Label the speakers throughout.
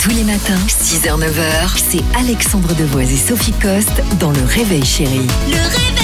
Speaker 1: Tous les matins, 6h, 9h, c'est Alexandre Devoise et Sophie Coste dans Le Réveil Chérie.
Speaker 2: Le réveil.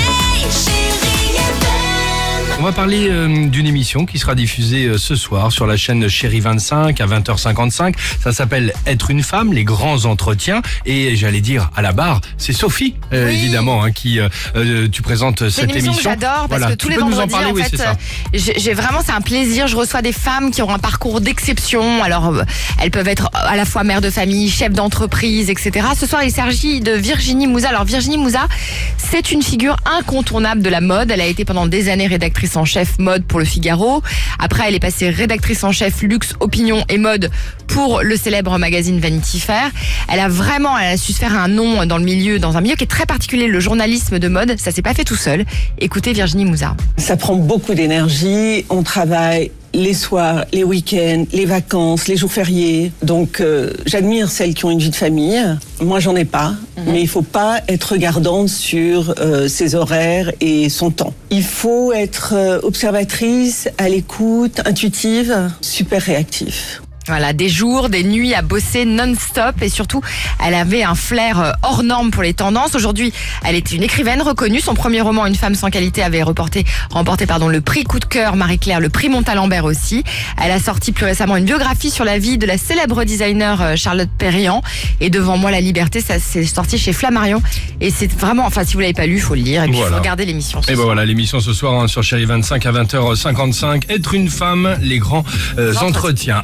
Speaker 3: On va parler euh, d'une émission qui sera diffusée euh, ce soir sur la chaîne Chéri 25 à 20h55. Ça s'appelle Être une femme, les grands entretiens. Et j'allais dire à la barre, c'est Sophie, euh,
Speaker 4: Oui.
Speaker 3: évidemment, hein, qui euh, tu présentes
Speaker 4: C'est
Speaker 3: cette
Speaker 4: une émission que j'adore parce
Speaker 3: Voilà.
Speaker 4: que tous
Speaker 3: Tu
Speaker 4: les
Speaker 3: peux nous en
Speaker 4: vendredis,
Speaker 3: parler,
Speaker 4: en
Speaker 3: oui,
Speaker 4: fait,
Speaker 3: c'est ça.
Speaker 4: euh, j'ai j'ai vraiment, c'est un plaisir. Je reçois des femmes qui ont un parcours d'exception. Alors, euh, elles peuvent être à la fois mères de famille, chefs d'entreprise, etc. Ce soir, il s'agit de Virginie Mouza. Alors, Virginie Mouza, c'est une figure incontournable de la mode. Elle a été pendant des années rédactrice en chef mode pour le Figaro. Après, elle est passée rédactrice en chef luxe, opinion et mode pour le célèbre magazine Vanity Fair. Elle a vraiment, elle a su se faire un nom dans le milieu, dans un milieu qui est très particulier, le journalisme de mode. Ça s'est pas fait tout seul. Écoutez Virginie Mouza.
Speaker 5: Ça prend beaucoup d'énergie. On travaille les soirs, les week-ends, les vacances, les jours fériés. Donc, euh, j'admire celles qui ont une vie de famille. Moi, j'en ai pas. Mais il faut pas être regardante sur euh, ses horaires et son temps. Il faut être euh, observatrice, à l'écoute, intuitive, super réactif.
Speaker 4: Voilà, des jours, des nuits à bosser non-stop et surtout, elle avait un flair euh, hors norme pour les tendances. Aujourd'hui, elle était une écrivaine reconnue. Son premier roman, Une femme sans qualité, avait reporté, remporté pardon, le prix Coup de cœur Marie-Claire, le prix Montalembert aussi. Elle a sorti plus récemment une biographie sur la vie de la célèbre designer euh, Charlotte Perriand. Et devant moi, la liberté, ça s'est sorti chez Flammarion. Et c'est vraiment, enfin, si vous l'avez pas lu, il faut le lire et puis
Speaker 3: Voilà.
Speaker 4: faut regarder l'émission.
Speaker 3: Et ben voilà, l'émission ce soir hein, sur Chéri 25 à 20h55. Être une femme, les grands euh, entretiens.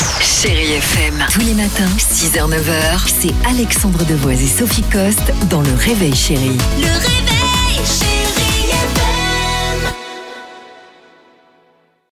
Speaker 6: Chérie FM.
Speaker 1: Tous les matins, 6h, 9h, c'est Alexandre Devoise et Sophie Coste dans Le Réveil Chérie.
Speaker 2: Le réveil,